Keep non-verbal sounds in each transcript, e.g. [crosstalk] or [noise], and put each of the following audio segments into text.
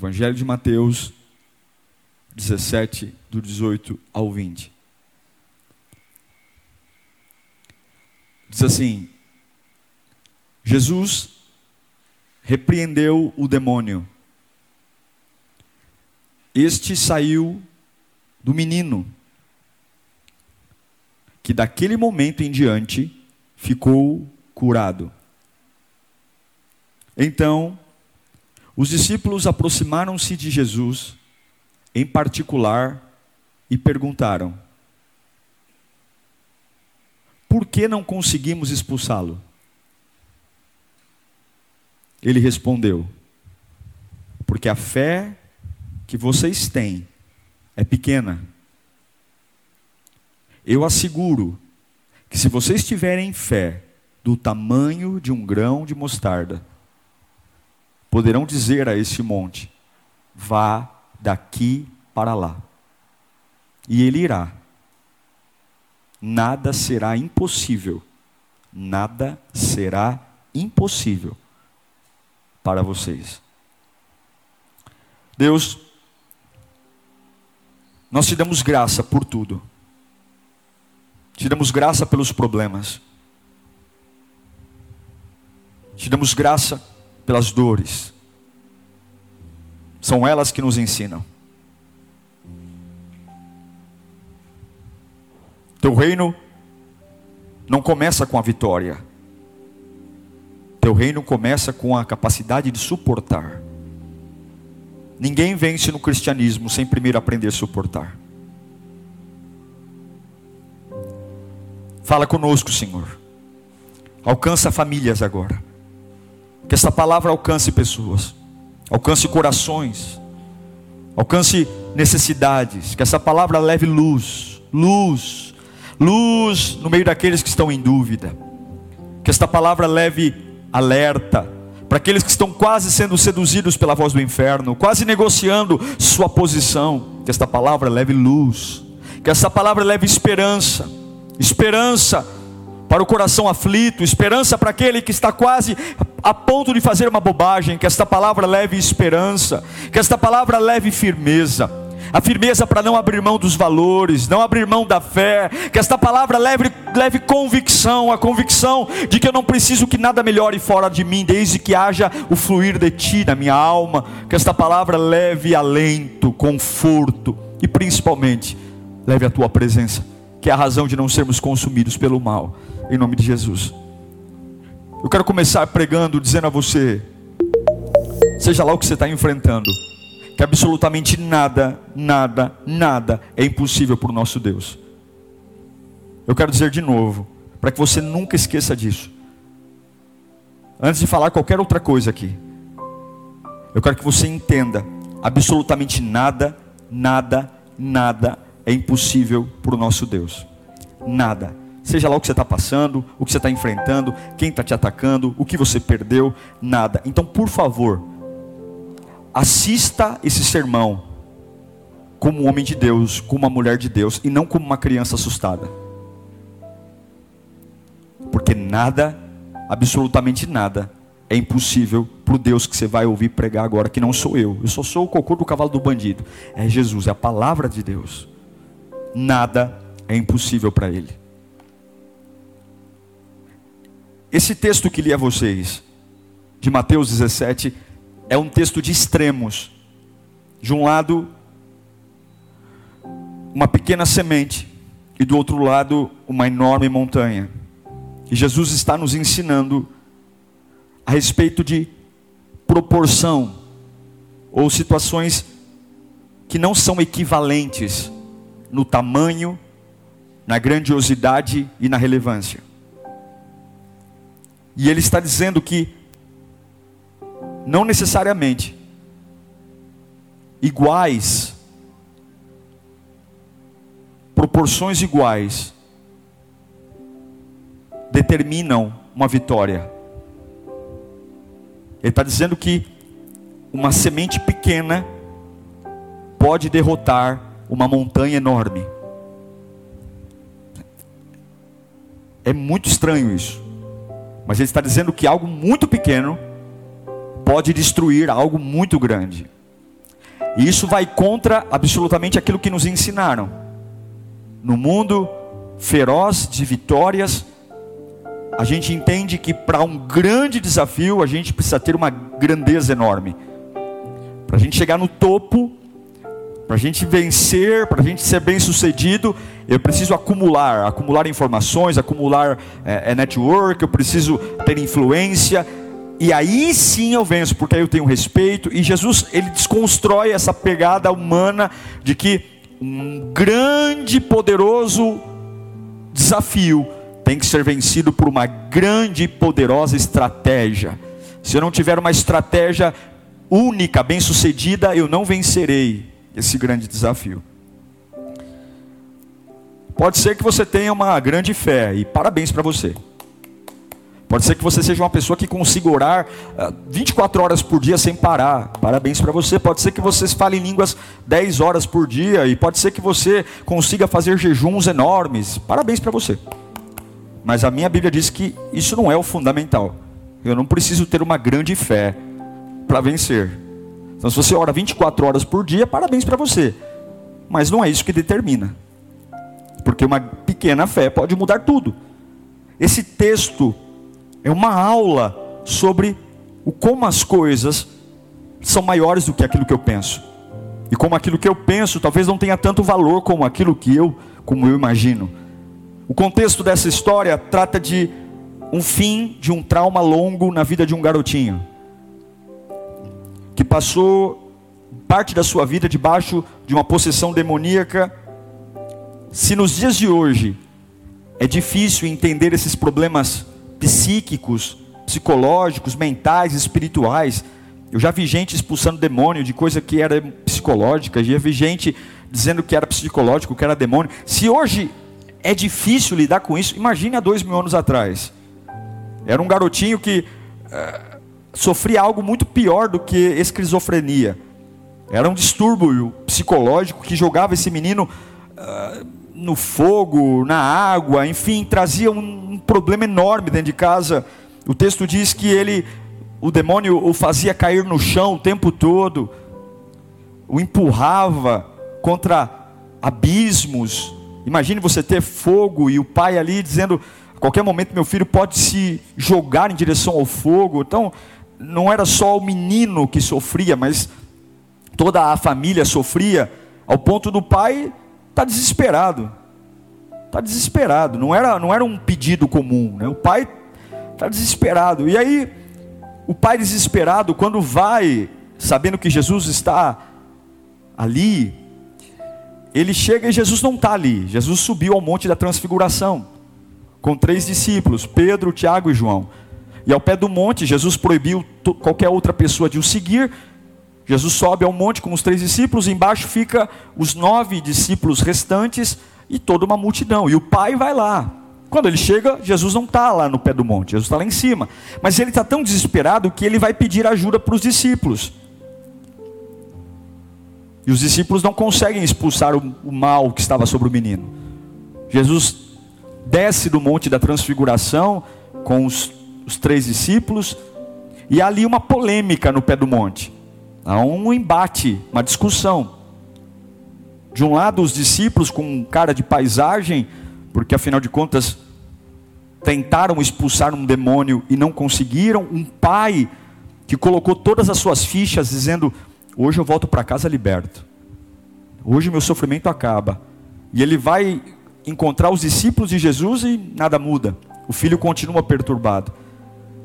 Evangelho de Mateus 17, do 18 ao 20. Diz assim: Jesus repreendeu o demônio. Este saiu do menino, que daquele momento em diante ficou curado. Então, os discípulos aproximaram-se de Jesus, em particular, e perguntaram: Por que não conseguimos expulsá-lo? Ele respondeu: Porque a fé que vocês têm é pequena. Eu asseguro que se vocês tiverem fé do tamanho de um grão de mostarda, poderão dizer a esse monte: vá daqui para lá. E ele irá. Nada será impossível. Nada será impossível para vocês. Deus, nós te damos graça por tudo. Te damos graça pelos problemas. Te damos graça pelas dores. São elas que nos ensinam. Teu reino não começa com a vitória. Teu reino começa com a capacidade de suportar. Ninguém vence no cristianismo sem primeiro aprender a suportar. Fala conosco, Senhor. Alcança famílias agora. Que essa palavra alcance pessoas, alcance corações, alcance necessidades. Que essa palavra leve luz, luz, luz no meio daqueles que estão em dúvida. Que esta palavra leve alerta para aqueles que estão quase sendo seduzidos pela voz do inferno, quase negociando sua posição. Que esta palavra leve luz, que essa palavra leve esperança, esperança para o coração aflito, esperança para aquele que está quase a ponto de fazer uma bobagem, que esta palavra leve esperança, que esta palavra leve firmeza, a firmeza para não abrir mão dos valores, não abrir mão da fé, que esta palavra leve, leve convicção, a convicção de que eu não preciso que nada melhore fora de mim, desde que haja o fluir de ti na minha alma, que esta palavra leve alento, conforto e principalmente leve a tua presença, que é a razão de não sermos consumidos pelo mal em nome de Jesus. Eu quero começar pregando, dizendo a você, seja lá o que você está enfrentando, que absolutamente nada, nada, nada é impossível para o nosso Deus. Eu quero dizer de novo, para que você nunca esqueça disso. Antes de falar qualquer outra coisa aqui, eu quero que você entenda: absolutamente nada, nada, nada é impossível para o nosso Deus. Nada. Seja lá o que você está passando, o que você está enfrentando, quem está te atacando, o que você perdeu, nada. Então, por favor, assista esse sermão como um homem de Deus, como uma mulher de Deus, e não como uma criança assustada. Porque nada, absolutamente nada, é impossível para o Deus que você vai ouvir pregar agora, que não sou eu. Eu só sou o cocô do cavalo do bandido. É Jesus, é a palavra de Deus. Nada é impossível para Ele. Esse texto que li a vocês, de Mateus 17, é um texto de extremos. De um lado, uma pequena semente, e do outro lado, uma enorme montanha. E Jesus está nos ensinando a respeito de proporção, ou situações que não são equivalentes no tamanho, na grandiosidade e na relevância. E ele está dizendo que, não necessariamente, iguais, proporções iguais, determinam uma vitória. Ele está dizendo que uma semente pequena pode derrotar uma montanha enorme. É muito estranho isso. Mas ele está dizendo que algo muito pequeno pode destruir algo muito grande. E isso vai contra absolutamente aquilo que nos ensinaram. No mundo feroz de vitórias, a gente entende que para um grande desafio a gente precisa ter uma grandeza enorme. Para a gente chegar no topo, para a gente vencer, para a gente ser bem sucedido, eu preciso acumular, acumular informações, acumular é, é, network, eu preciso ter influência, e aí sim eu venço, porque aí eu tenho respeito. E Jesus, ele desconstrói essa pegada humana de que um grande, poderoso desafio tem que ser vencido por uma grande e poderosa estratégia. Se eu não tiver uma estratégia única, bem-sucedida, eu não vencerei esse grande desafio. Pode ser que você tenha uma grande fé e parabéns para você. Pode ser que você seja uma pessoa que consiga orar 24 ah, horas por dia sem parar. Parabéns para você. Pode ser que você fale línguas 10 horas por dia e pode ser que você consiga fazer jejuns enormes. Parabéns para você. Mas a minha Bíblia diz que isso não é o fundamental. Eu não preciso ter uma grande fé para vencer. Então, se você ora 24 horas por dia, parabéns para você. Mas não é isso que determina. Porque uma pequena fé pode mudar tudo. Esse texto é uma aula sobre o como as coisas são maiores do que aquilo que eu penso. E como aquilo que eu penso talvez não tenha tanto valor como aquilo que eu, como eu imagino. O contexto dessa história trata de um fim de um trauma longo na vida de um garotinho que passou parte da sua vida debaixo de uma possessão demoníaca. Se nos dias de hoje é difícil entender esses problemas psíquicos, psicológicos, mentais, espirituais, eu já vi gente expulsando demônio de coisa que era psicológica, já vi gente dizendo que era psicológico, que era demônio. Se hoje é difícil lidar com isso. Imagine há dois mil anos atrás. Era um garotinho que uh, sofria algo muito pior do que esquizofrenia. Era um distúrbio psicológico que jogava esse menino uh, no fogo, na água, enfim, trazia um, um problema enorme dentro de casa. O texto diz que ele, o demônio o fazia cair no chão o tempo todo, o empurrava contra abismos, Imagine você ter fogo e o pai ali dizendo: a qualquer momento meu filho pode se jogar em direção ao fogo. Então, não era só o menino que sofria, mas toda a família sofria, ao ponto do pai estar tá desesperado. Está desesperado. Não era, não era um pedido comum. Né? O pai está desesperado. E aí, o pai desesperado, quando vai, sabendo que Jesus está ali, ele chega e Jesus não está ali. Jesus subiu ao monte da transfiguração com três discípulos, Pedro, Tiago e João. E ao pé do monte, Jesus proibiu qualquer outra pessoa de o seguir. Jesus sobe ao monte com os três discípulos, embaixo fica os nove discípulos restantes e toda uma multidão. E o pai vai lá. Quando ele chega, Jesus não está lá no pé do monte, Jesus está lá em cima. Mas ele está tão desesperado que ele vai pedir ajuda para os discípulos. E os discípulos não conseguem expulsar o, o mal que estava sobre o menino. Jesus desce do monte da transfiguração com os, os três discípulos, e há ali uma polêmica no pé do monte. Há um embate, uma discussão. De um lado, os discípulos com cara de paisagem, porque afinal de contas tentaram expulsar um demônio e não conseguiram. Um pai que colocou todas as suas fichas dizendo: Hoje eu volto para casa liberto. Hoje meu sofrimento acaba. E ele vai encontrar os discípulos de Jesus e nada muda. O filho continua perturbado.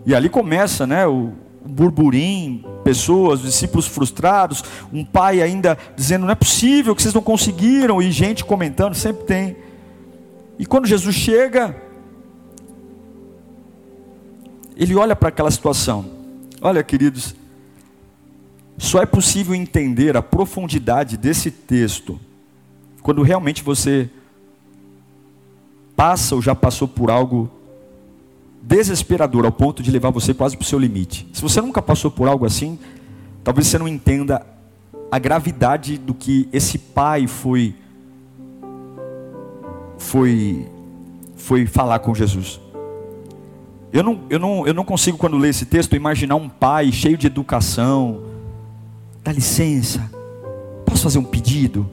E ali começa, né, o burburinho, pessoas, discípulos frustrados, um pai ainda dizendo não é possível que vocês não conseguiram e gente comentando, sempre tem. E quando Jesus chega, ele olha para aquela situação. Olha, queridos, Só é possível entender a profundidade desse texto quando realmente você passa ou já passou por algo desesperador ao ponto de levar você quase para o seu limite. Se você nunca passou por algo assim, talvez você não entenda a gravidade do que esse pai foi foi foi falar com Jesus. Eu não, eu, não, eu não consigo, quando ler esse texto, imaginar um pai cheio de educação. Dá licença, posso fazer um pedido?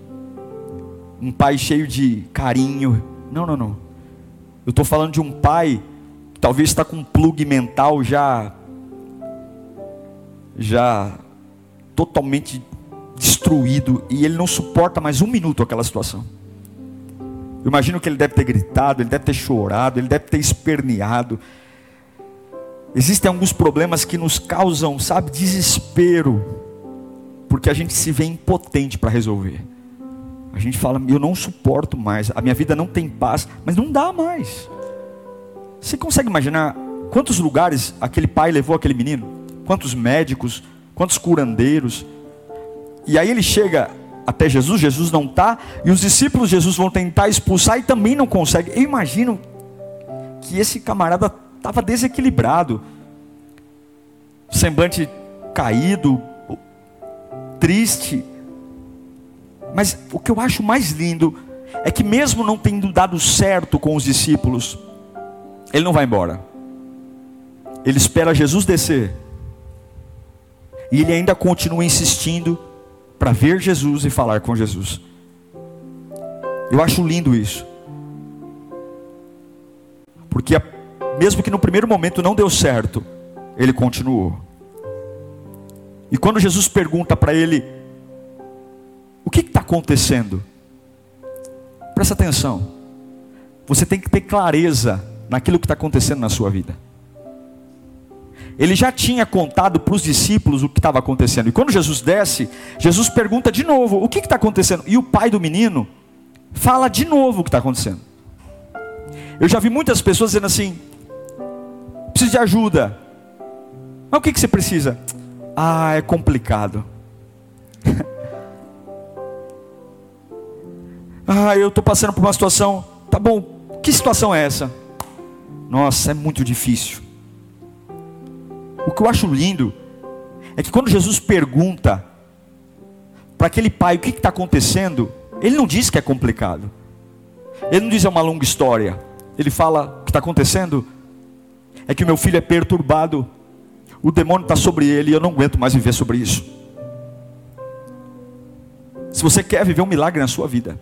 Um pai cheio de carinho. Não, não, não. Eu estou falando de um pai talvez está com um plug mental já. já totalmente destruído e ele não suporta mais um minuto aquela situação. Eu imagino que ele deve ter gritado, ele deve ter chorado, ele deve ter esperneado. Existem alguns problemas que nos causam, sabe, desespero, porque a gente se vê impotente para resolver. A gente fala, eu não suporto mais, a minha vida não tem paz, mas não dá mais. Você consegue imaginar quantos lugares aquele pai levou aquele menino? Quantos médicos, quantos curandeiros? E aí ele chega até Jesus, Jesus não está, e os discípulos de Jesus vão tentar expulsar e também não conseguem. Eu imagino que esse camarada estava desequilibrado, semblante caído, triste. Mas o que eu acho mais lindo é que, mesmo não tendo dado certo com os discípulos, ele não vai embora. Ele espera Jesus descer. E ele ainda continua insistindo para ver Jesus e falar com Jesus. Eu acho lindo isso. Porque mesmo que no primeiro momento não deu certo, ele continuou. E quando Jesus pergunta para ele: O que está acontecendo? Presta atenção. Você tem que ter clareza naquilo que está acontecendo na sua vida. Ele já tinha contado para os discípulos o que estava acontecendo. E quando Jesus desce, Jesus pergunta de novo: O que está acontecendo? E o pai do menino fala de novo o que está acontecendo. Eu já vi muitas pessoas dizendo assim: Preciso de ajuda. Mas o que, que você precisa? Ah, é complicado. [laughs] ah, eu estou passando por uma situação. Tá bom, que situação é essa? Nossa, é muito difícil. O que eu acho lindo é que quando Jesus pergunta para aquele pai o que está acontecendo, ele não diz que é complicado. Ele não diz é uma longa história. Ele fala: o que está acontecendo é que o meu filho é perturbado, o demônio está sobre ele e eu não aguento mais viver sobre isso. Se você quer viver um milagre na sua vida,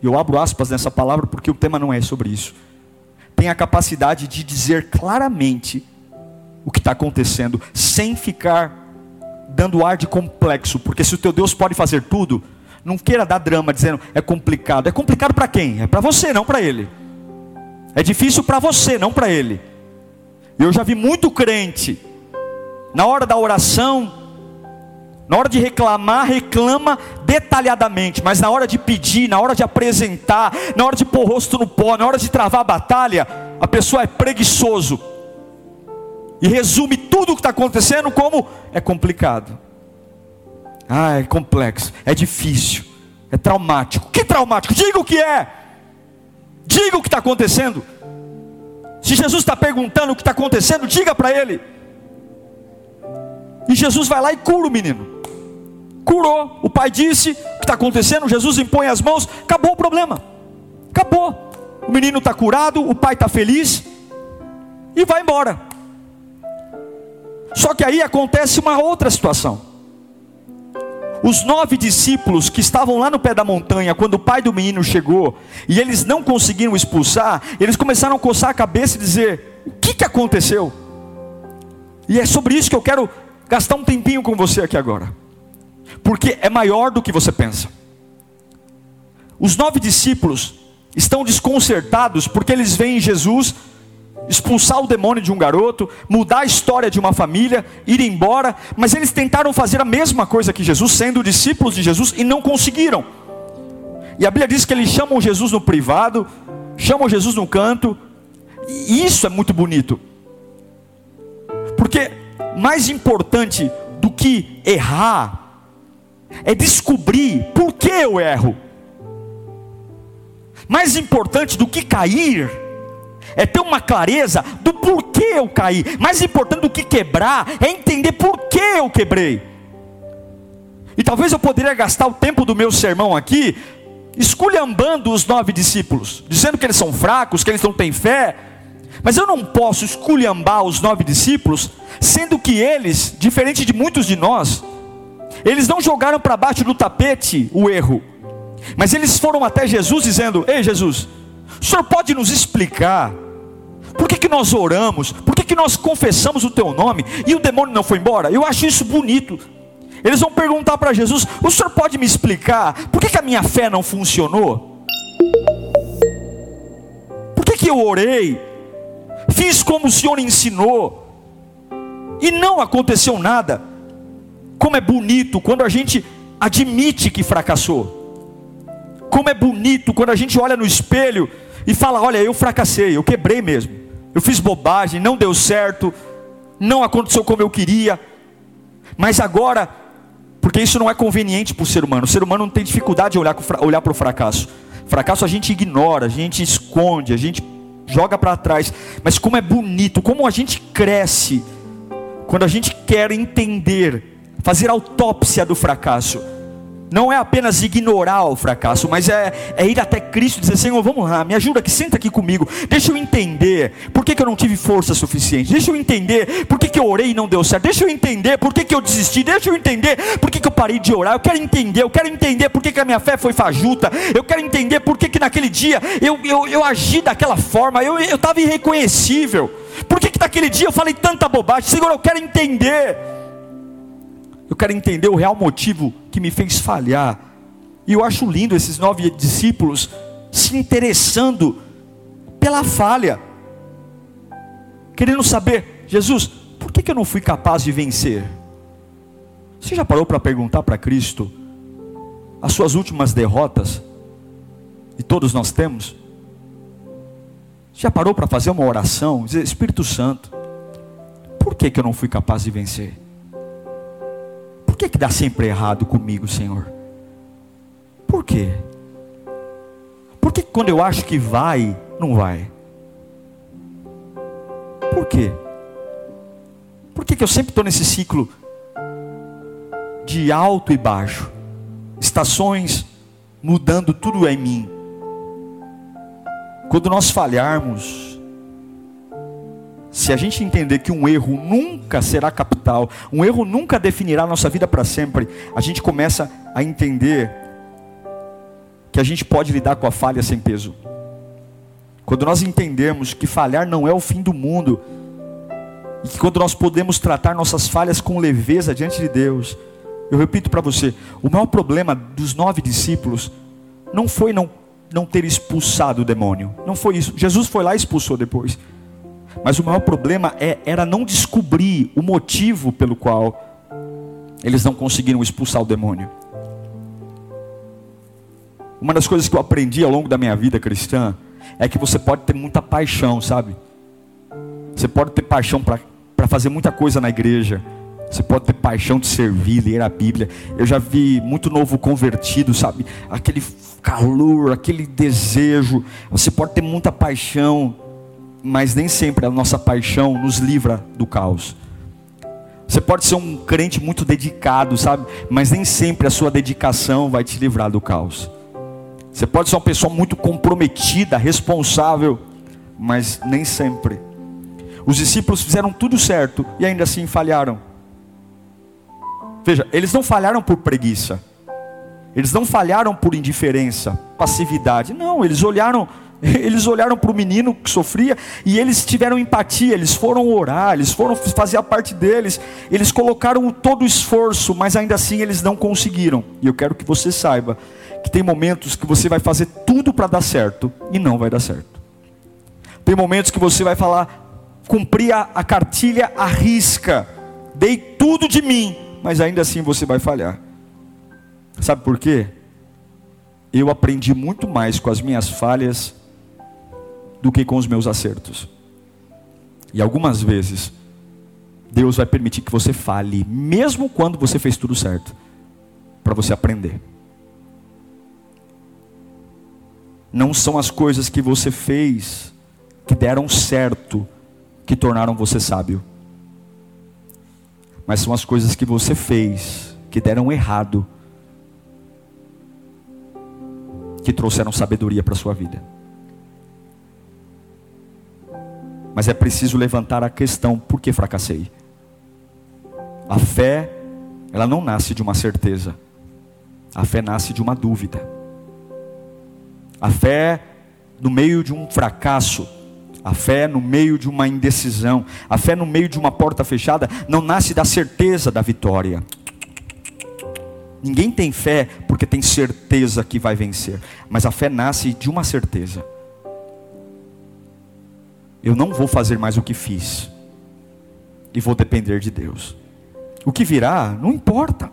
eu abro aspas nessa palavra porque o tema não é sobre isso. Tem a capacidade de dizer claramente o que está acontecendo, sem ficar dando ar de complexo, porque se o teu Deus pode fazer tudo, não queira dar drama dizendo é complicado. É complicado para quem? É para você, não para ele. É difícil para você, não para ele. Eu já vi muito crente, na hora da oração, na hora de reclamar, reclama detalhadamente, mas na hora de pedir, na hora de apresentar, na hora de pôr o rosto no pó, na hora de travar a batalha, a pessoa é preguiçoso e resume tudo o que está acontecendo como é complicado. Ah, é complexo, é difícil, é traumático. Que traumático? Diga o que é. Diga o que está acontecendo. Se Jesus está perguntando o que está acontecendo, diga para ele. E Jesus vai lá e cura o menino. Curou. O pai disse o que está acontecendo. Jesus impõe as mãos. Acabou o problema. Acabou. O menino está curado. O pai está feliz. E vai embora. Só que aí acontece uma outra situação. Os nove discípulos que estavam lá no pé da montanha, quando o pai do menino chegou, e eles não conseguiram expulsar, eles começaram a coçar a cabeça e dizer: O que, que aconteceu? E é sobre isso que eu quero gastar um tempinho com você aqui agora, porque é maior do que você pensa. Os nove discípulos estão desconcertados porque eles veem Jesus expulsar o demônio de um garoto, mudar a história de uma família, ir embora, mas eles tentaram fazer a mesma coisa que Jesus, sendo discípulos de Jesus, e não conseguiram. E a Bíblia diz que eles chamam Jesus no privado, chamam Jesus no canto, e isso é muito bonito, porque mais importante do que errar é descobrir por que eu erro. Mais importante do que cair é ter uma clareza do porquê eu caí. Mais importante do que quebrar é entender por que eu quebrei. E talvez eu poderia gastar o tempo do meu sermão aqui esculhambando os nove discípulos, dizendo que eles são fracos, que eles não têm fé. Mas eu não posso esculhambar os nove discípulos, sendo que eles, diferente de muitos de nós, eles não jogaram para baixo do tapete o erro, mas eles foram até Jesus dizendo: Ei Jesus, o senhor pode nos explicar por que, que nós oramos, por que, que nós confessamos o teu nome e o demônio não foi embora? Eu acho isso bonito. Eles vão perguntar para Jesus: O senhor pode me explicar por que, que a minha fé não funcionou? Por que, que eu orei? Fiz como o senhor ensinou e não aconteceu nada. Como é bonito quando a gente admite que fracassou. Como é bonito quando a gente olha no espelho e fala: Olha, eu fracassei, eu quebrei mesmo. Eu fiz bobagem, não deu certo, não aconteceu como eu queria. Mas agora porque isso não é conveniente para o ser humano. O ser humano não tem dificuldade de olhar, olhar para o fracasso. Fracasso a gente ignora, a gente esconde, a gente joga para trás. Mas como é bonito, como a gente cresce quando a gente quer entender, fazer autópsia do fracasso. Não é apenas ignorar o fracasso, mas é, é ir até Cristo e dizer: Senhor, vamos lá, me ajuda aqui, senta aqui comigo, deixa eu entender por que, que eu não tive força suficiente, deixa eu entender por que, que eu orei e não deu certo, deixa eu entender por que, que eu desisti, deixa eu entender por que, que eu parei de orar, eu quero entender, eu quero entender por que, que a minha fé foi fajuta, eu quero entender por que, que naquele dia eu, eu, eu agi daquela forma, eu estava irreconhecível, por que, que naquele dia eu falei tanta bobagem, Senhor, eu quero entender. Eu quero entender o real motivo que me fez falhar. E eu acho lindo esses nove discípulos se interessando pela falha, querendo saber, Jesus, por que, eu não fui capaz de vencer? Você já parou para perguntar para Cristo as suas últimas derrotas? E todos nós temos. Já parou para fazer uma oração, dizer, Espírito Santo, por que eu não fui capaz de vencer? Que que dá sempre errado comigo, Senhor? Por quê? Por que quando eu acho que vai, não vai? Por quê? Por que, que eu sempre estou nesse ciclo de alto e baixo? Estações mudando tudo em mim. Quando nós falharmos, se a gente entender que um erro nunca será capital, um erro nunca definirá a nossa vida para sempre, a gente começa a entender que a gente pode lidar com a falha sem peso. Quando nós entendemos que falhar não é o fim do mundo, e que quando nós podemos tratar nossas falhas com leveza diante de Deus, eu repito para você: o maior problema dos nove discípulos não foi não, não ter expulsado o demônio, não foi isso. Jesus foi lá e expulsou depois. Mas o maior problema é, era não descobrir o motivo pelo qual eles não conseguiram expulsar o demônio. Uma das coisas que eu aprendi ao longo da minha vida cristã é que você pode ter muita paixão, sabe? Você pode ter paixão para fazer muita coisa na igreja. Você pode ter paixão de servir, ler a Bíblia. Eu já vi muito novo convertido, sabe? Aquele calor, aquele desejo. Você pode ter muita paixão mas nem sempre a nossa paixão nos livra do caos. Você pode ser um crente muito dedicado, sabe? Mas nem sempre a sua dedicação vai te livrar do caos. Você pode ser uma pessoa muito comprometida, responsável, mas nem sempre. Os discípulos fizeram tudo certo e ainda assim falharam. Veja, eles não falharam por preguiça. Eles não falharam por indiferença, passividade. Não, eles olharam [laughs] eles olharam para o menino que sofria e eles tiveram empatia, eles foram orar, eles foram fazer a parte deles, eles colocaram todo o esforço, mas ainda assim eles não conseguiram. E eu quero que você saiba que tem momentos que você vai fazer tudo para dar certo e não vai dar certo. Tem momentos que você vai falar, cumprir a, a cartilha à risca, dei tudo de mim, mas ainda assim você vai falhar. Sabe por quê? Eu aprendi muito mais com as minhas falhas do que com os meus acertos. E algumas vezes Deus vai permitir que você fale, mesmo quando você fez tudo certo, para você aprender. Não são as coisas que você fez que deram certo que tornaram você sábio, mas são as coisas que você fez que deram errado que trouxeram sabedoria para sua vida. Mas é preciso levantar a questão: por que fracassei? A fé, ela não nasce de uma certeza. A fé nasce de uma dúvida. A fé no meio de um fracasso, a fé no meio de uma indecisão, a fé no meio de uma porta fechada, não nasce da certeza da vitória. Ninguém tem fé porque tem certeza que vai vencer, mas a fé nasce de uma certeza. Eu não vou fazer mais o que fiz, e vou depender de Deus. O que virá, não importa.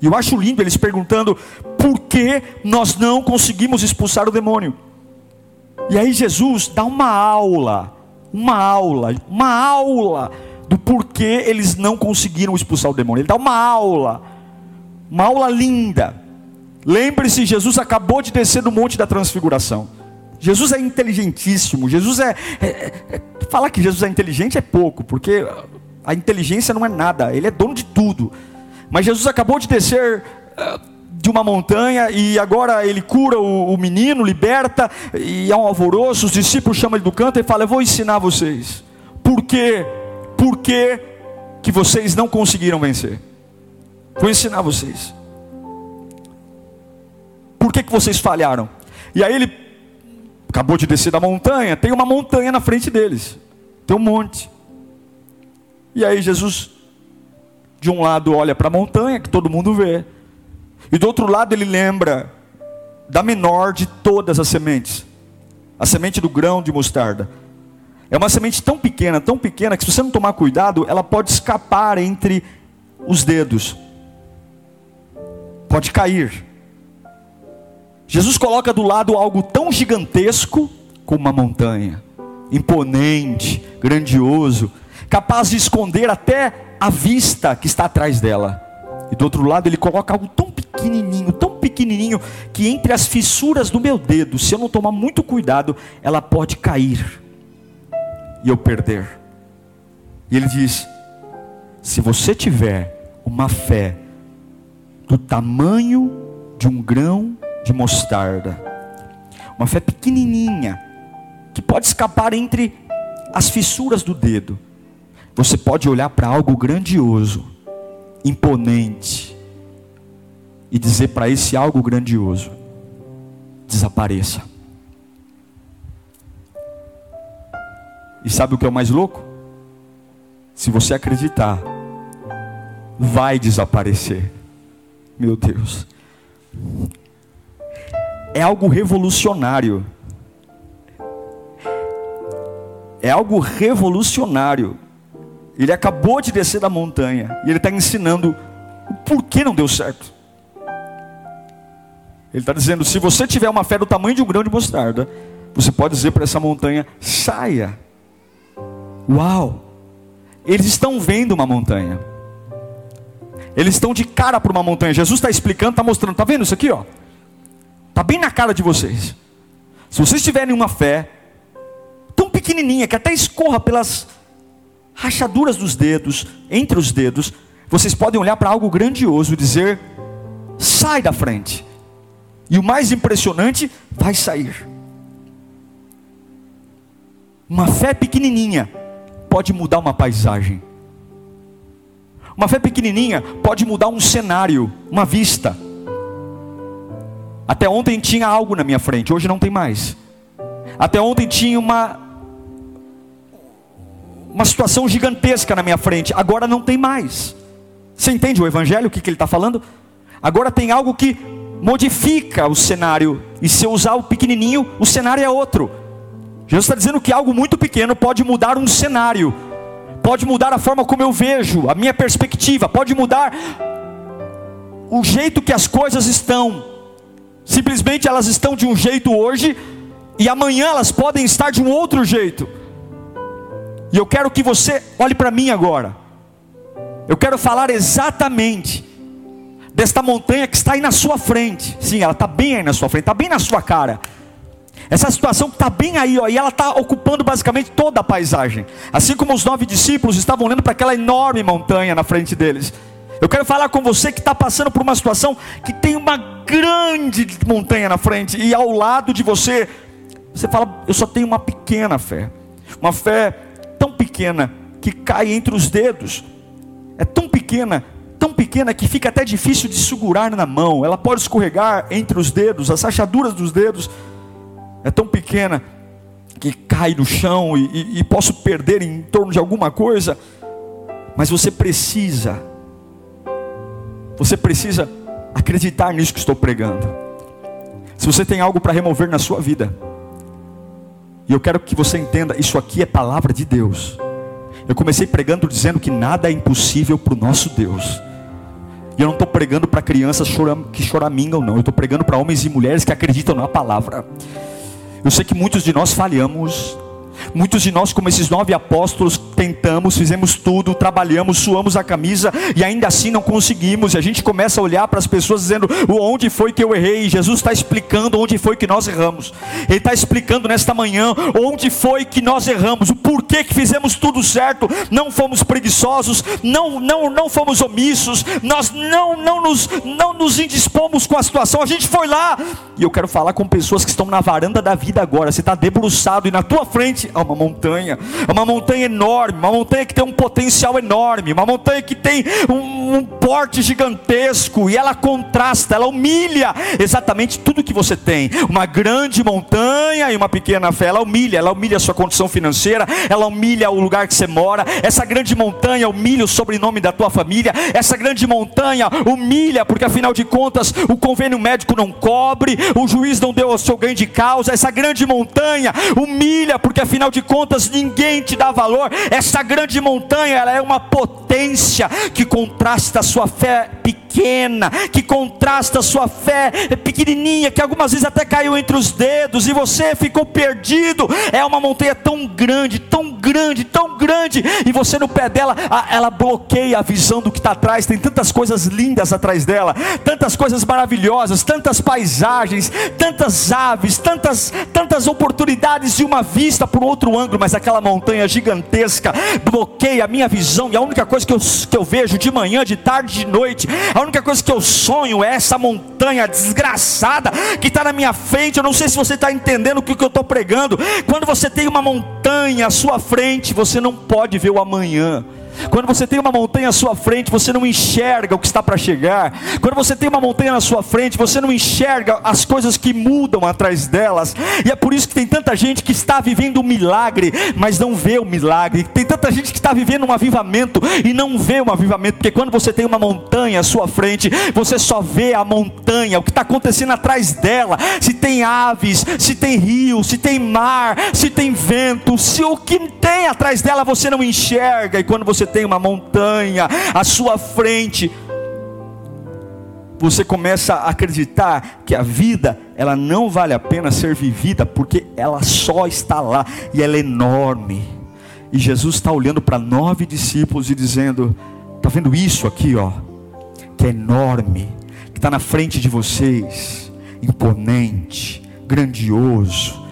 E eu acho lindo eles perguntando por que nós não conseguimos expulsar o demônio. E aí Jesus dá uma aula, uma aula, uma aula do porquê eles não conseguiram expulsar o demônio. Ele dá uma aula, uma aula linda. Lembre-se, Jesus acabou de descer do Monte da Transfiguração. Jesus é inteligentíssimo. Jesus é, é, é, falar que Jesus é inteligente é pouco, porque a inteligência não é nada, ele é dono de tudo. Mas Jesus acabou de descer uh, de uma montanha e agora ele cura o, o, menino, liberta, e há um alvoroço. Os discípulos chamam ele do canto e falam: Eu vou ensinar vocês. Por quê? Por que, que vocês não conseguiram vencer? Vou ensinar vocês. Por que, que vocês falharam? E aí ele acabou de descer da montanha, tem uma montanha na frente deles, tem um monte. E aí Jesus, de um lado, olha para a montanha, que todo mundo vê, e do outro lado, ele lembra da menor de todas as sementes, a semente do grão de mostarda. É uma semente tão pequena, tão pequena, que se você não tomar cuidado, ela pode escapar entre os dedos, pode cair. Jesus coloca do lado algo tão gigantesco como uma montanha, imponente, grandioso, capaz de esconder até a vista que está atrás dela. E do outro lado ele coloca algo tão pequenininho, tão pequenininho, que entre as fissuras do meu dedo, se eu não tomar muito cuidado, ela pode cair e eu perder. E ele diz: se você tiver uma fé do tamanho de um grão de mostarda, uma fé pequenininha, que pode escapar entre as fissuras do dedo, você pode olhar para algo grandioso, imponente, e dizer para esse algo grandioso: desapareça. E sabe o que é o mais louco? Se você acreditar, vai desaparecer. Meu Deus. É algo revolucionário. É algo revolucionário. Ele acabou de descer da montanha e ele está ensinando o porquê não deu certo. Ele está dizendo: se você tiver uma fé do tamanho de um grão de mostarda, você pode dizer para essa montanha: saia. Uau! Eles estão vendo uma montanha. Eles estão de cara para uma montanha. Jesus está explicando, está mostrando. Está vendo isso aqui? Ó? Está bem na cara de vocês. Se vocês tiverem uma fé tão pequenininha que até escorra pelas rachaduras dos dedos, entre os dedos, vocês podem olhar para algo grandioso e dizer: sai da frente. E o mais impressionante, vai sair. Uma fé pequenininha pode mudar uma paisagem. Uma fé pequenininha pode mudar um cenário, uma vista. Até ontem tinha algo na minha frente, hoje não tem mais. Até ontem tinha uma uma situação gigantesca na minha frente, agora não tem mais. Você entende o evangelho, o que, que ele está falando? Agora tem algo que modifica o cenário, e se eu usar o pequenininho, o cenário é outro. Jesus está dizendo que algo muito pequeno pode mudar um cenário, pode mudar a forma como eu vejo, a minha perspectiva, pode mudar o jeito que as coisas estão. Simplesmente elas estão de um jeito hoje, e amanhã elas podem estar de um outro jeito. E eu quero que você olhe para mim agora. Eu quero falar exatamente desta montanha que está aí na sua frente. Sim, ela está bem aí na sua frente, está bem na sua cara. Essa situação que está bem aí, ó, e ela está ocupando basicamente toda a paisagem. Assim como os nove discípulos estavam olhando para aquela enorme montanha na frente deles. Eu quero falar com você que está passando por uma situação que tem uma grande montanha na frente, e ao lado de você, você fala, eu só tenho uma pequena fé. Uma fé tão pequena que cai entre os dedos. É tão pequena tão pequena que fica até difícil de segurar na mão, ela pode escorregar entre os dedos, as rachaduras dos dedos é tão pequena que cai no chão e, e, e posso perder em torno de alguma coisa, mas você precisa, você precisa acreditar nisso que estou pregando. Se você tem algo para remover na sua vida, e eu quero que você entenda, isso aqui é palavra de Deus. Eu comecei pregando dizendo que nada é impossível para o nosso Deus. E eu não estou pregando para crianças que choramingam, não. Eu estou pregando para homens e mulheres que acreditam na palavra. Eu sei que muitos de nós falhamos. Muitos de nós, como esses nove apóstolos, tentamos, fizemos tudo, trabalhamos, suamos a camisa e ainda assim não conseguimos. E a gente começa a olhar para as pessoas dizendo: onde foi que eu errei? E Jesus está explicando onde foi que nós erramos. Ele está explicando nesta manhã onde foi que nós erramos, o porquê que fizemos tudo certo, não fomos preguiçosos, não, não, não fomos omissos, nós não, não, nos, não nos indispomos com a situação. A gente foi lá e eu quero falar com pessoas que estão na varanda da vida agora. Você está debruçado e na tua frente há uma montanha, uma montanha enorme, uma montanha que tem um potencial enorme, uma montanha que tem um, um porte gigantesco e ela contrasta, ela humilha exatamente tudo que você tem. Uma grande montanha e uma pequena fé, ela humilha, ela humilha a sua condição financeira, ela humilha o lugar que você mora. Essa grande montanha humilha o sobrenome da tua família. Essa grande montanha humilha, porque afinal de contas o convênio médico não cobre, o juiz não deu o seu ganho de causa. Essa grande montanha humilha, porque afinal de contas ninguém te dá valor. Essa grande montanha, ela é uma potência que contrasta a sua fé pequena, que contrasta sua fé pequenininha, que algumas vezes até caiu entre os dedos e você ficou perdido. É uma montanha tão grande, tão grande, tão grande, e você no pé dela, ela bloqueia a visão do que está atrás. Tem tantas coisas lindas atrás dela, tantas coisas maravilhosas, tantas paisagens, tantas aves, tantas, tantas oportunidades de uma vista por outro ângulo, mas aquela montanha gigantesca bloqueia a minha visão, e a única coisa que eu, que eu vejo de manhã, de tarde, de noite, a única coisa que eu sonho é essa montanha desgraçada que está na minha frente. Eu não sei se você está entendendo o que, que eu estou pregando. Quando você tem uma montanha à sua frente, você não pode ver o amanhã. Quando você tem uma montanha à sua frente, você não enxerga o que está para chegar. Quando você tem uma montanha na sua frente, você não enxerga as coisas que mudam atrás delas. E é por isso que tem tanta gente que está vivendo um milagre, mas não vê o milagre. Tem tanta gente que está vivendo um avivamento e não vê um avivamento, porque quando você tem uma montanha à sua frente, você só vê a montanha, o que está acontecendo atrás dela. Se tem aves, se tem rio, se tem mar, se tem vento, se o que tem atrás dela você não enxerga. E quando você tem uma montanha à sua frente, você começa a acreditar que a vida ela não vale a pena ser vivida porque ela só está lá e ela é enorme. E Jesus está olhando para nove discípulos e dizendo: está vendo isso aqui, ó, que é enorme, que está na frente de vocês, imponente, grandioso,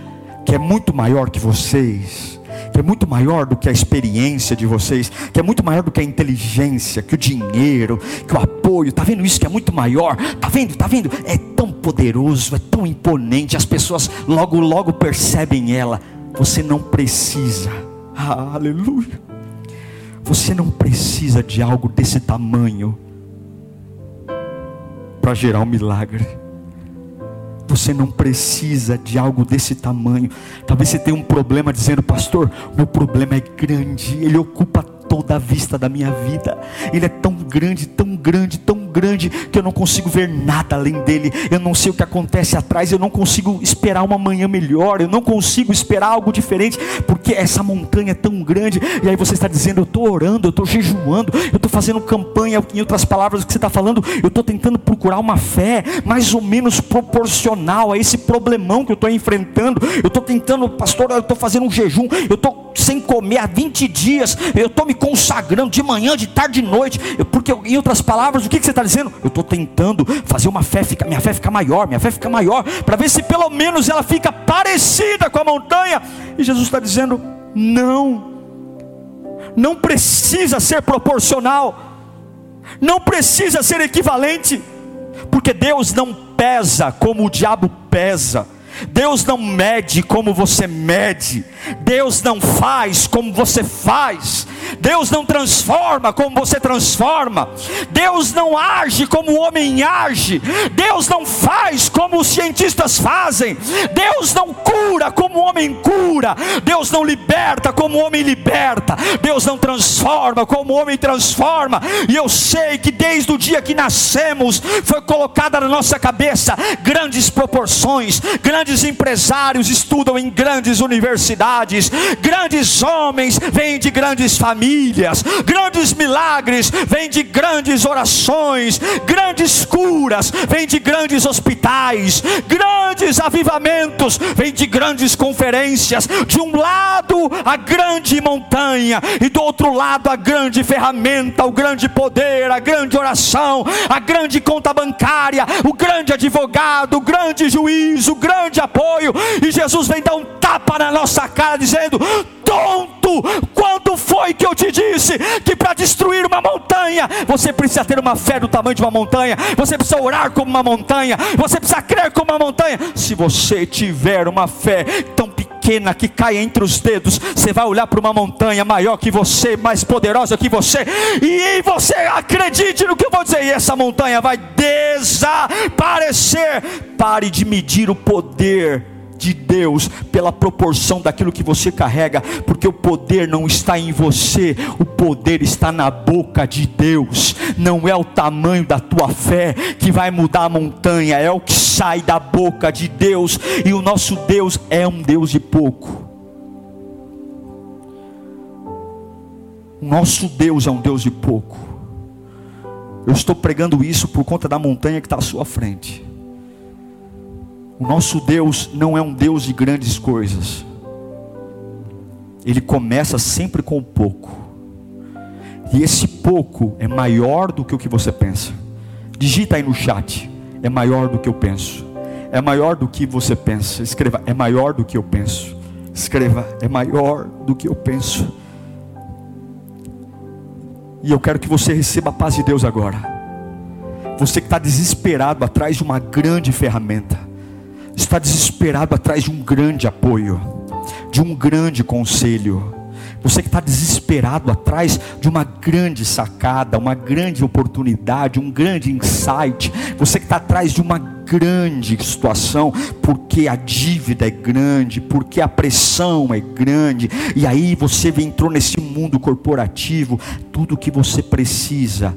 que é muito maior que vocês que é muito maior do que a experiência de vocês, que é muito maior do que a inteligência, que o dinheiro, que o apoio. Tá vendo isso que é muito maior? Tá vendo? Tá vendo? É tão poderoso, é tão imponente. As pessoas logo logo percebem ela. Você não precisa. Ah, aleluia. Você não precisa de algo desse tamanho para gerar um milagre. Você não precisa de algo desse tamanho. Talvez você tenha um problema dizendo, pastor, meu problema é grande, ele ocupa toda a vista da minha vida. Ele é tão grande, tão grande, tão grande que eu não consigo ver nada além dele. Eu não sei o que acontece atrás, eu não consigo esperar uma manhã melhor, eu não consigo esperar algo diferente, porque essa montanha é tão grande. E aí você está dizendo, eu estou orando, eu estou jejuando, eu estou fazendo campanha, em outras palavras, o que você está falando, eu estou tentando procurar uma fé mais ou menos proporcional a esse problemão que eu estou enfrentando. Eu estou tentando, pastor, eu estou fazendo um jejum, eu estou sem comer há 20 dias, eu estou me consagrando de manhã, de tarde, de noite, porque em outras palavras, o que, que você está dizendo? Eu estou tentando fazer uma fé, ficar, minha fé ficar maior, minha fé ficar maior, para ver se pelo menos ela fica parecida com a montanha. E Jesus está dizendo: não, não precisa ser proporcional, não precisa ser equivalente, porque Deus não pesa como o diabo pesa. Deus não mede como você mede, Deus não faz como você faz, Deus não transforma como você transforma, Deus não age como o homem age, Deus não faz como os cientistas fazem, Deus não cura como o homem cura, Deus não liberta como o homem liberta, Deus não transforma como o homem transforma, e eu sei que desde o dia que nascemos foi colocada na nossa cabeça grandes proporções, grandes empresários estudam em grandes universidades, grandes homens vêm de grandes famílias famílias, grandes milagres vêm de grandes orações, grandes curas vêm de grandes hospitais, grandes avivamentos vêm de grandes conferências. De um lado, a grande montanha, e do outro lado, a grande ferramenta, o grande poder, a grande oração, a grande conta bancária, o grande advogado, o grande juiz, o grande apoio. E Jesus vem dar um tapa na nossa cara, dizendo: tonto, quando foi que eu te disse que para destruir uma montanha, você precisa ter uma fé do tamanho de uma montanha, você precisa orar como uma montanha, você precisa crer como uma montanha. Se você tiver uma fé tão pequena que cai entre os dedos, você vai olhar para uma montanha maior que você, mais poderosa que você, e você acredite no que eu vou dizer, e essa montanha vai desaparecer. Pare de medir o poder de Deus pela proporção daquilo que você carrega, porque o poder não está em você, o poder está na boca de Deus. Não é o tamanho da tua fé que vai mudar a montanha, é o que sai da boca de Deus, e o nosso Deus é um Deus de pouco. O nosso Deus é um Deus de pouco. Eu estou pregando isso por conta da montanha que está à sua frente. O nosso Deus não é um Deus de grandes coisas. Ele começa sempre com pouco. E esse pouco é maior do que o que você pensa. Digita aí no chat. É maior do que eu penso. É maior do que você pensa. Escreva. É maior do que eu penso. Escreva. É maior do que eu penso. E eu quero que você receba a paz de Deus agora. Você que está desesperado atrás de uma grande ferramenta está desesperado atrás de um grande apoio, de um grande conselho. Você que está desesperado atrás de uma grande sacada, uma grande oportunidade, um grande insight. Você que está atrás de uma grande situação, porque a dívida é grande, porque a pressão é grande, e aí você entrou nesse mundo corporativo. Tudo que você precisa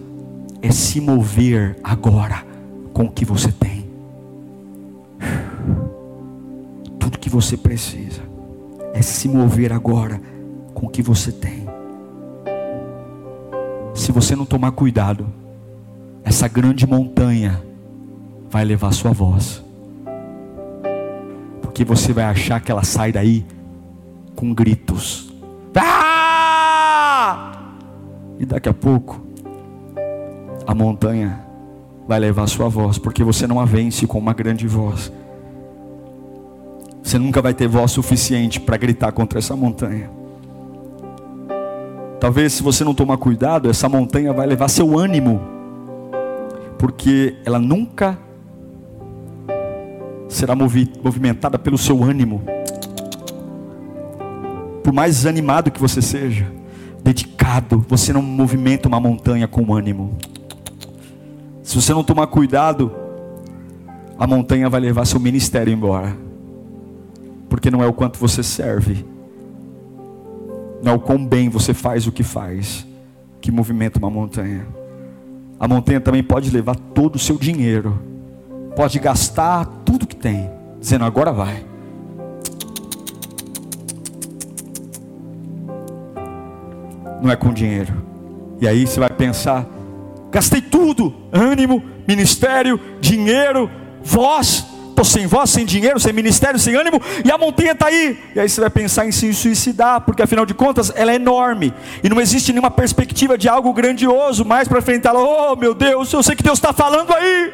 é se mover agora com o que você tem. Tudo que você precisa é se mover agora com o que você tem. Se você não tomar cuidado, essa grande montanha vai levar sua voz. Porque você vai achar que ela sai daí com gritos. Ah! E daqui a pouco a montanha vai levar sua voz, porque você não a vence com uma grande voz. Você nunca vai ter voz suficiente para gritar contra essa montanha. Talvez se você não tomar cuidado, essa montanha vai levar seu ânimo, porque ela nunca será movimentada pelo seu ânimo. Por mais desanimado que você seja, dedicado, você não movimenta uma montanha com ânimo. Se você não tomar cuidado, a montanha vai levar seu ministério embora porque não é o quanto você serve, não é o quão bem você faz o que faz, que movimenta uma montanha. A montanha também pode levar todo o seu dinheiro, pode gastar tudo que tem, dizendo agora vai. Não é com dinheiro. E aí você vai pensar: gastei tudo, ânimo, ministério, dinheiro, voz, estou sem voz, sem dinheiro, sem ministério, sem ânimo, e a montanha está aí. E aí você vai pensar em se suicidar, porque afinal de contas ela é enorme, e não existe nenhuma perspectiva de algo grandioso mais para frente. Ela, oh meu Deus, eu sei que Deus está falando aí.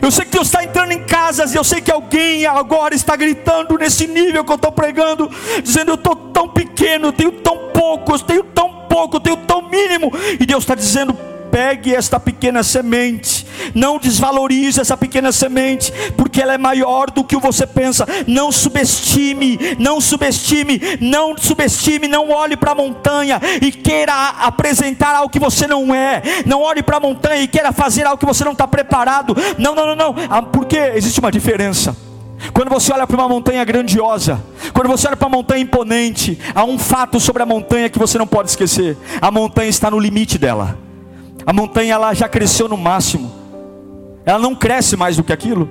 Eu sei que Deus está entrando em casas, e eu sei que alguém agora está gritando nesse nível que eu estou pregando, dizendo: Eu estou tão pequeno, eu tenho tão pouco, eu tenho tão pouco, eu tenho tão mínimo, e Deus está dizendo: pegue esta pequena semente, não desvalorize essa pequena semente, porque ela é maior do que você pensa. Não subestime, não subestime, não subestime, não olhe para a montanha e queira apresentar algo que você não é. Não olhe para a montanha e queira fazer algo que você não está preparado. Não, não, não, não. Ah, porque existe uma diferença. Quando você olha para uma montanha grandiosa, quando você olha para uma montanha imponente, há um fato sobre a montanha que você não pode esquecer: a montanha está no limite dela. A montanha ela já cresceu no máximo. Ela não cresce mais do que aquilo.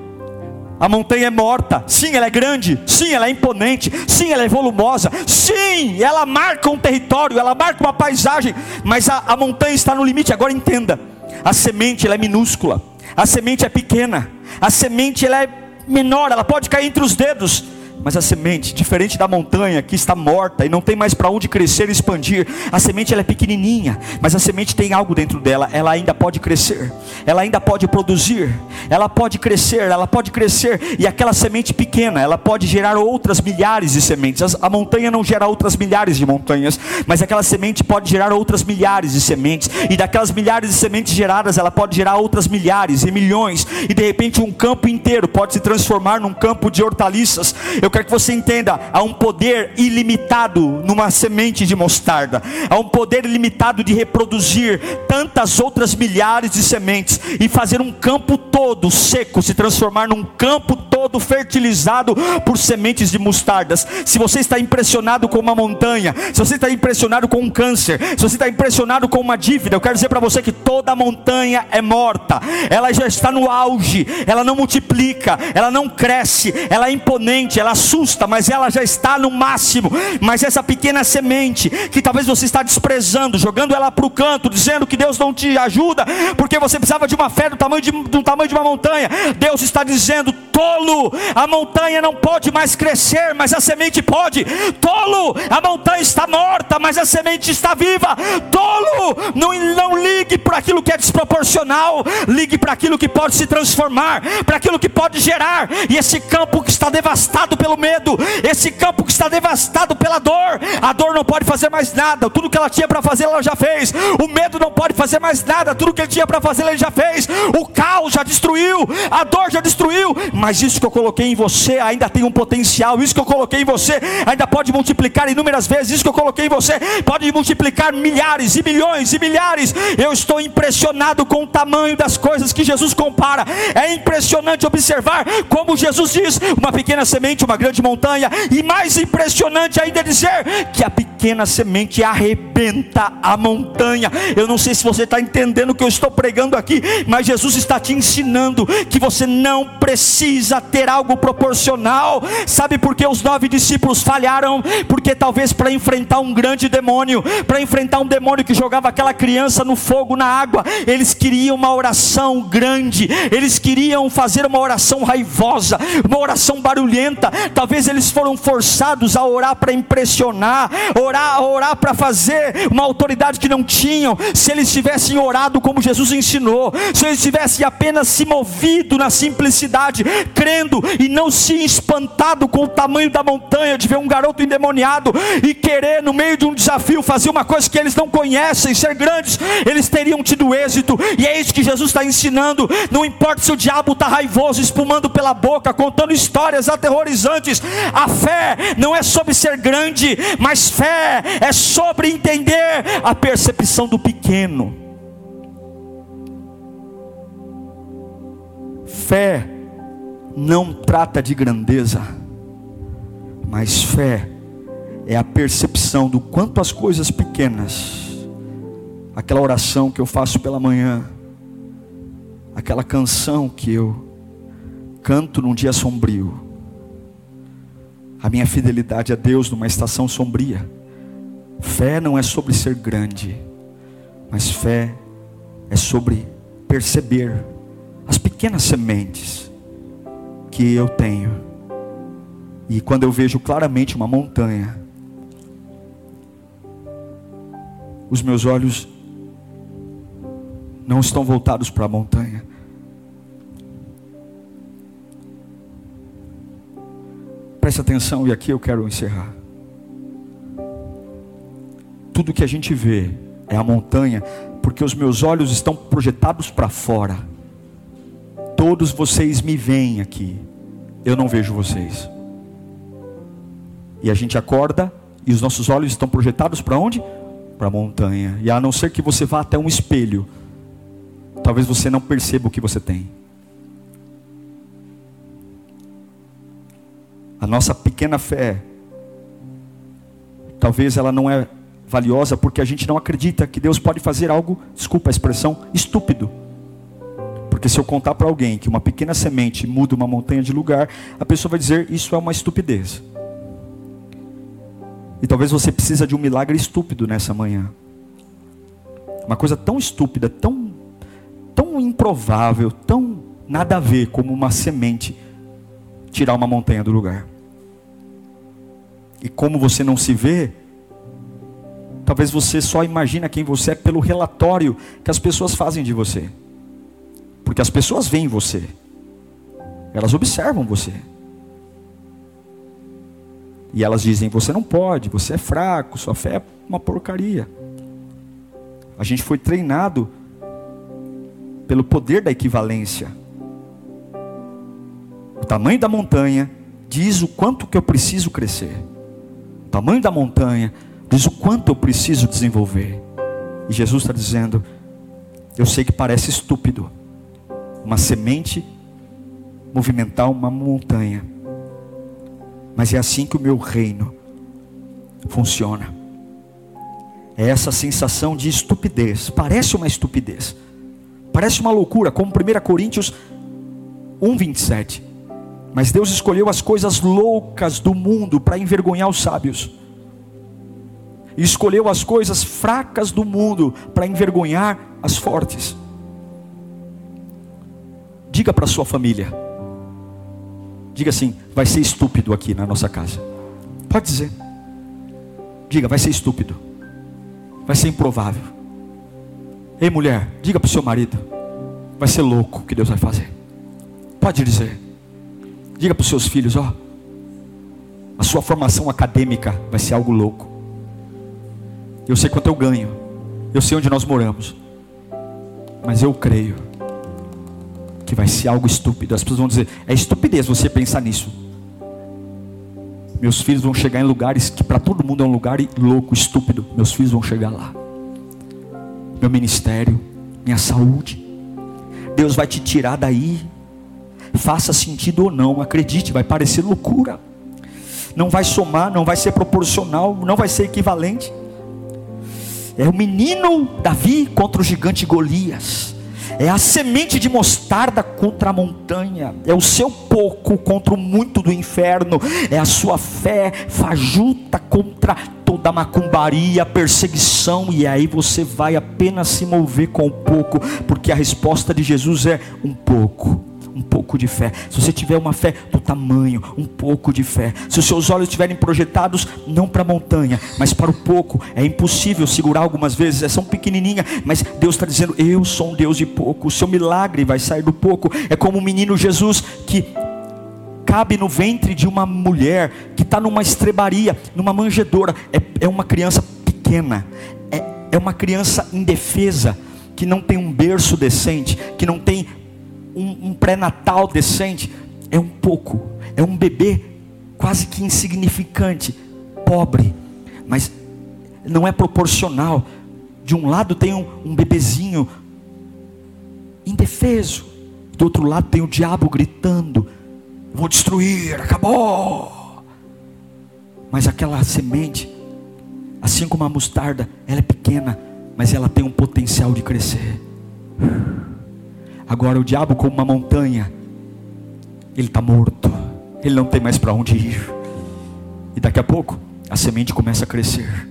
A montanha é morta. Sim, ela é grande. Sim, ela é imponente. Sim, ela é volumosa. Sim, ela marca um território, ela marca uma paisagem. Mas a, a montanha está no limite. Agora entenda: a semente é minúscula. A semente é pequena. A semente ela é menor. Ela pode cair entre os dedos. Mas a semente, diferente da montanha que está morta e não tem mais para onde crescer e expandir, a semente ela é pequenininha, mas a semente tem algo dentro dela, ela ainda pode crescer, ela ainda pode produzir, ela pode crescer, ela pode crescer, e aquela semente pequena, ela pode gerar outras milhares de sementes. A montanha não gera outras milhares de montanhas, mas aquela semente pode gerar outras milhares de sementes, e daquelas milhares de sementes geradas, ela pode gerar outras milhares e milhões, e de repente um campo inteiro pode se transformar num campo de hortaliças. Eu quero que você entenda: há um poder ilimitado numa semente de mostarda, há um poder ilimitado de reproduzir tantas outras milhares de sementes e fazer um campo todo seco se transformar num campo todo fertilizado por sementes de mostardas. Se você está impressionado com uma montanha, se você está impressionado com um câncer, se você está impressionado com uma dívida, eu quero dizer para você que toda montanha é morta, ela já está no auge, ela não multiplica, ela não cresce, ela é imponente, ela assusta, mas ela já está no máximo. Mas essa pequena semente, que talvez você está desprezando, jogando ela para o canto, dizendo que Deus não te ajuda, porque você precisava de uma fé do tamanho de, do tamanho de uma montanha. Deus está dizendo: tolo, a montanha não pode mais crescer, mas a semente pode. Tolo, a montanha está morta, mas a semente está viva. Tolo, não, não ligue para aquilo que é desproporcional, ligue para aquilo que pode se transformar, para aquilo que pode gerar. E esse campo que está devastado pelo pelo medo, esse campo que está devastado pela dor. A dor não pode fazer mais nada, tudo que ela tinha para fazer, ela já fez. O medo não pode fazer mais nada, tudo que ele tinha para fazer, ele já fez. O caos já destruiu, a dor já destruiu. Mas isso que eu coloquei em você ainda tem um potencial. Isso que eu coloquei em você ainda pode multiplicar inúmeras vezes. Isso que eu coloquei em você pode multiplicar milhares e milhões e milhares. Eu estou impressionado com o tamanho das coisas que Jesus compara. É impressionante observar como Jesus diz: uma pequena semente, uma grande montanha, e mais impressionante ainda é dizer que a pequena semente arrebenta a montanha. Eu não sei se você está entendendo o que eu estou pregando aqui, mas Jesus está te ensinando que você não precisa ter algo proporcional. Sabe por que os nove discípulos falharam? Porque talvez para enfrentar um grande demônio, para enfrentar um demônio que jogava aquela criança no fogo, na água, eles queriam uma oração grande, eles queriam fazer uma oração raivosa, uma oração barulhenta, Talvez eles foram forçados a orar para impressionar, orar, orar para fazer uma autoridade que não tinham. Se eles tivessem orado como Jesus ensinou, se eles tivessem apenas se movido na simplicidade, crendo e não se espantado com o tamanho da montanha de ver um garoto endemoniado e querer no meio de um desafio fazer uma coisa que eles não conhecem, ser grandes, eles teriam tido êxito. E é isso que Jesus está ensinando. Não importa se o diabo está raivoso, espumando pela boca, contando histórias aterrorizantes a fé não é sobre ser grande, mas fé é sobre entender a percepção do pequeno. Fé não trata de grandeza, mas fé é a percepção do quanto as coisas pequenas, aquela oração que eu faço pela manhã, aquela canção que eu canto num dia sombrio, a minha fidelidade a Deus numa estação sombria. Fé não é sobre ser grande, mas fé é sobre perceber as pequenas sementes, que eu tenho. E quando eu vejo claramente uma montanha, os meus olhos não estão voltados para a montanha. Preste atenção, e aqui eu quero encerrar. Tudo que a gente vê é a montanha, porque os meus olhos estão projetados para fora. Todos vocês me veem aqui, eu não vejo vocês. E a gente acorda e os nossos olhos estão projetados para onde? Para a montanha. E a não ser que você vá até um espelho, talvez você não perceba o que você tem. A nossa pequena fé, talvez ela não é valiosa porque a gente não acredita que Deus pode fazer algo, desculpa a expressão, estúpido. Porque se eu contar para alguém que uma pequena semente muda uma montanha de lugar, a pessoa vai dizer isso é uma estupidez. E talvez você precisa de um milagre estúpido nessa manhã. Uma coisa tão estúpida, tão tão improvável, tão nada a ver como uma semente tirar uma montanha do lugar. E como você não se vê, talvez você só imagina quem você é pelo relatório que as pessoas fazem de você. Porque as pessoas veem você. Elas observam você. E elas dizem: você não pode, você é fraco, sua fé é uma porcaria. A gente foi treinado pelo poder da equivalência. O tamanho da montanha diz o quanto que eu preciso crescer. O tamanho da montanha diz o quanto eu preciso desenvolver. E Jesus está dizendo: Eu sei que parece estúpido, uma semente movimentar uma montanha mas é assim que o meu reino funciona. É essa sensação de estupidez. Parece uma estupidez. Parece uma loucura, como 1 Coríntios 1:27. Mas Deus escolheu as coisas loucas do mundo para envergonhar os sábios. E escolheu as coisas fracas do mundo para envergonhar as fortes. Diga para sua família: Diga assim: vai ser estúpido aqui na nossa casa. Pode dizer. Diga: vai ser estúpido. Vai ser improvável. Ei, mulher, diga para o seu marido: vai ser louco o que Deus vai fazer. Pode dizer. Diga para os seus filhos: ó, a sua formação acadêmica vai ser algo louco. Eu sei quanto eu ganho. Eu sei onde nós moramos. Mas eu creio que vai ser algo estúpido. As pessoas vão dizer: é estupidez você pensar nisso. Meus filhos vão chegar em lugares que para todo mundo é um lugar louco, estúpido. Meus filhos vão chegar lá. Meu ministério, minha saúde. Deus vai te tirar daí. Faça sentido ou não, acredite, vai parecer loucura. Não vai somar, não vai ser proporcional, não vai ser equivalente. É o menino Davi contra o gigante Golias. É a semente de mostarda contra a montanha, é o seu pouco contra o muito do inferno, é a sua fé fajuta contra toda a macumbaria, perseguição, e aí você vai apenas se mover com o pouco, porque a resposta de Jesus é um pouco um pouco de fé. Se você tiver uma fé do tamanho, um pouco de fé. Se os seus olhos estiverem projetados não para a montanha, mas para o pouco, é impossível segurar algumas vezes, é são pequenininha, mas Deus está dizendo: Eu sou um Deus de pouco. O seu milagre vai sair do pouco. É como o menino Jesus que cabe no ventre de uma mulher que está numa estrebaria, numa manjedoura. É, é uma criança pequena, é, é uma criança indefesa que não tem um berço decente, que não tem um, um pré-natal decente, é um pouco, é um bebê quase que insignificante, pobre, mas não é proporcional. De um lado tem um, um bebezinho indefeso, do outro lado tem o diabo gritando: Vou destruir, acabou. Mas aquela semente, assim como a mostarda, ela é pequena, mas ela tem um potencial de crescer. Agora o diabo, como uma montanha, ele está morto, ele não tem mais para onde ir. E daqui a pouco a semente começa a crescer,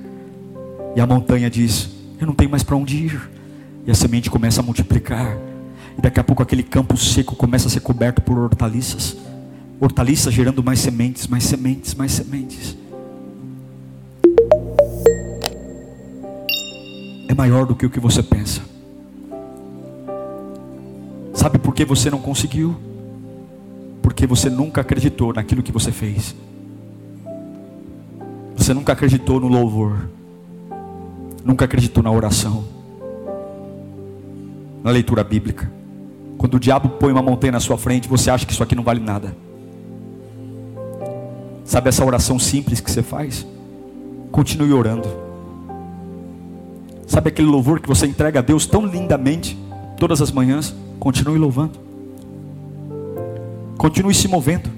e a montanha diz: Eu não tenho mais para onde ir. E a semente começa a multiplicar, e daqui a pouco aquele campo seco começa a ser coberto por hortaliças. hortaliças gerando mais sementes, mais sementes, mais sementes. É maior do que o que você pensa. Sabe por que você não conseguiu? Porque você nunca acreditou naquilo que você fez. Você nunca acreditou no louvor. Nunca acreditou na oração. Na leitura bíblica. Quando o diabo põe uma montanha na sua frente, você acha que isso aqui não vale nada. Sabe essa oração simples que você faz? Continue orando. Sabe aquele louvor que você entrega a Deus tão lindamente todas as manhãs? Continue louvando. Continue se movendo.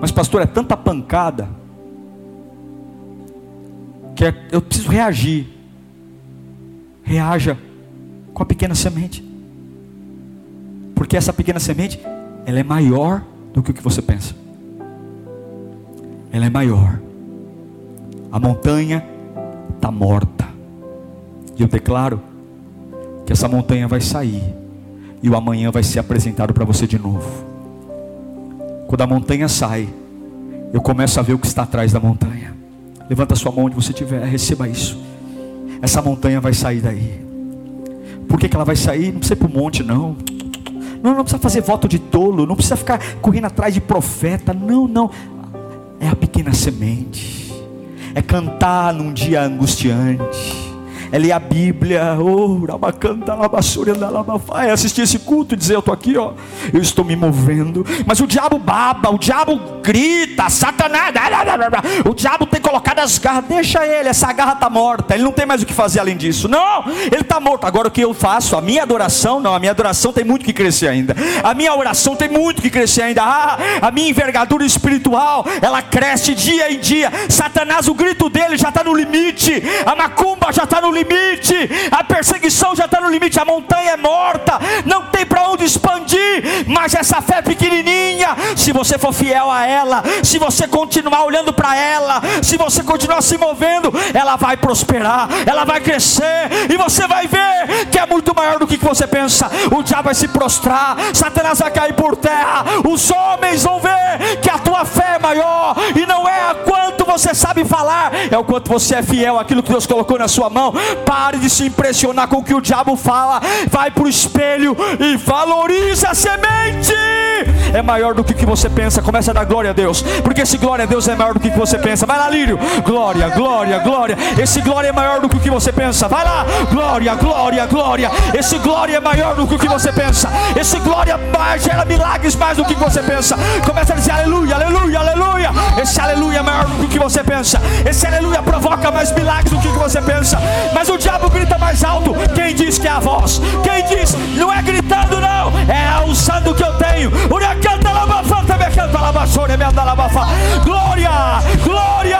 Mas, pastor, é tanta pancada que é, eu preciso reagir. Reaja com a pequena semente, porque essa pequena semente ela é maior do que o que você pensa. Ela é maior. A montanha está morta. E eu declaro que essa montanha vai sair. E o amanhã vai ser apresentado para você de novo. Quando a montanha sai, eu começo a ver o que está atrás da montanha. Levanta sua mão onde você estiver, receba isso. Essa montanha vai sair daí. Por que, que ela vai sair? Não precisa ir para o monte, não. Não, não precisa fazer voto de tolo, não precisa ficar correndo atrás de profeta. Não, não. É a pequena semente. É cantar num dia angustiante é ler a Bíblia, oh, é assistir esse culto e dizer: Eu estou aqui, ó, eu estou me movendo. Mas o diabo baba, o diabo grita, Satanás, o diabo tem colocado as garras, deixa ele, essa garra está morta, ele não tem mais o que fazer além disso. Não, ele está morto. Agora o que eu faço? A minha adoração, não, a minha adoração tem muito que crescer ainda. A minha oração tem muito que crescer ainda. Ah, a minha envergadura espiritual, ela cresce dia em dia. Satanás, o grito dele já está no limite, a macumba já está no limite, a perseguição já está no limite, a montanha é morta, não tem para onde expandir, mas essa fé pequenininha, se você for fiel a ela, se você continuar olhando para ela, se você continuar se movendo, ela vai prosperar, ela vai crescer, e você vai ver que é muito maior do que você pensa. O diabo vai se prostrar, Satanás vai cair por terra, os homens vão ver que a tua fé é maior, e não é a quanto você sabe falar, é o quanto você é fiel àquilo que Deus colocou na sua mão. Pare de se impressionar com o que o diabo fala. Vai para o espelho e valorize a semente. É maior do que, que você pensa. Começa a dar glória a Deus. Porque esse glória a Deus é maior do que, você pensa. Vai lá, Lírio. Glória, glória, glória. Esse glória é maior do que você pensa. Vai lá. Glória, glória, glória. Esse glória é maior do que você pensa. Esse glória gera milagres mais do que você pensa. Começa a dizer aleluia, aleluia, aleluia. Esse aleluia é maior do que você pensa. Esse aleluia provoca mais milagres do que você pensa. Mas o diabo grita mais alto. Quem diz que é a voz? Quem diz? Não é gritando, não. É o que eu tenho. Glória, glória.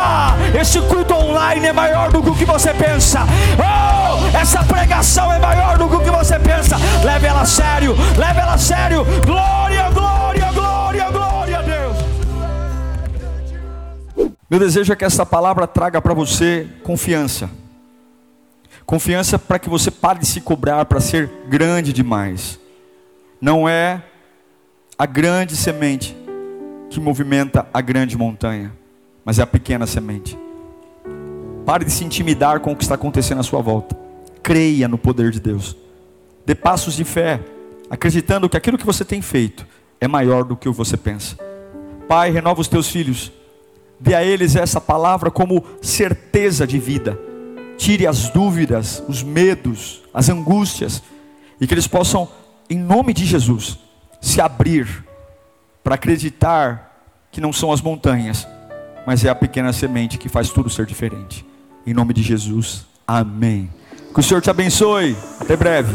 Esse culto online é maior do que você pensa. Oh, essa pregação é maior do que você pensa. Leve ela a sério, leve ela a sério. Glória, glória, glória, glória a Deus. Meu desejo é que essa palavra traga para você confiança. Confiança para que você pare de se cobrar para ser grande demais. Não é a grande semente que movimenta a grande montanha, mas é a pequena semente. Pare de se intimidar com o que está acontecendo à sua volta. Creia no poder de Deus. Dê passos de fé, acreditando que aquilo que você tem feito é maior do que você pensa. Pai, renova os teus filhos. Dê a eles essa palavra como certeza de vida tire as dúvidas, os medos, as angústias, e que eles possam, em nome de Jesus, se abrir para acreditar que não são as montanhas, mas é a pequena semente que faz tudo ser diferente. Em nome de Jesus, amém. Que o Senhor te abençoe. Até breve.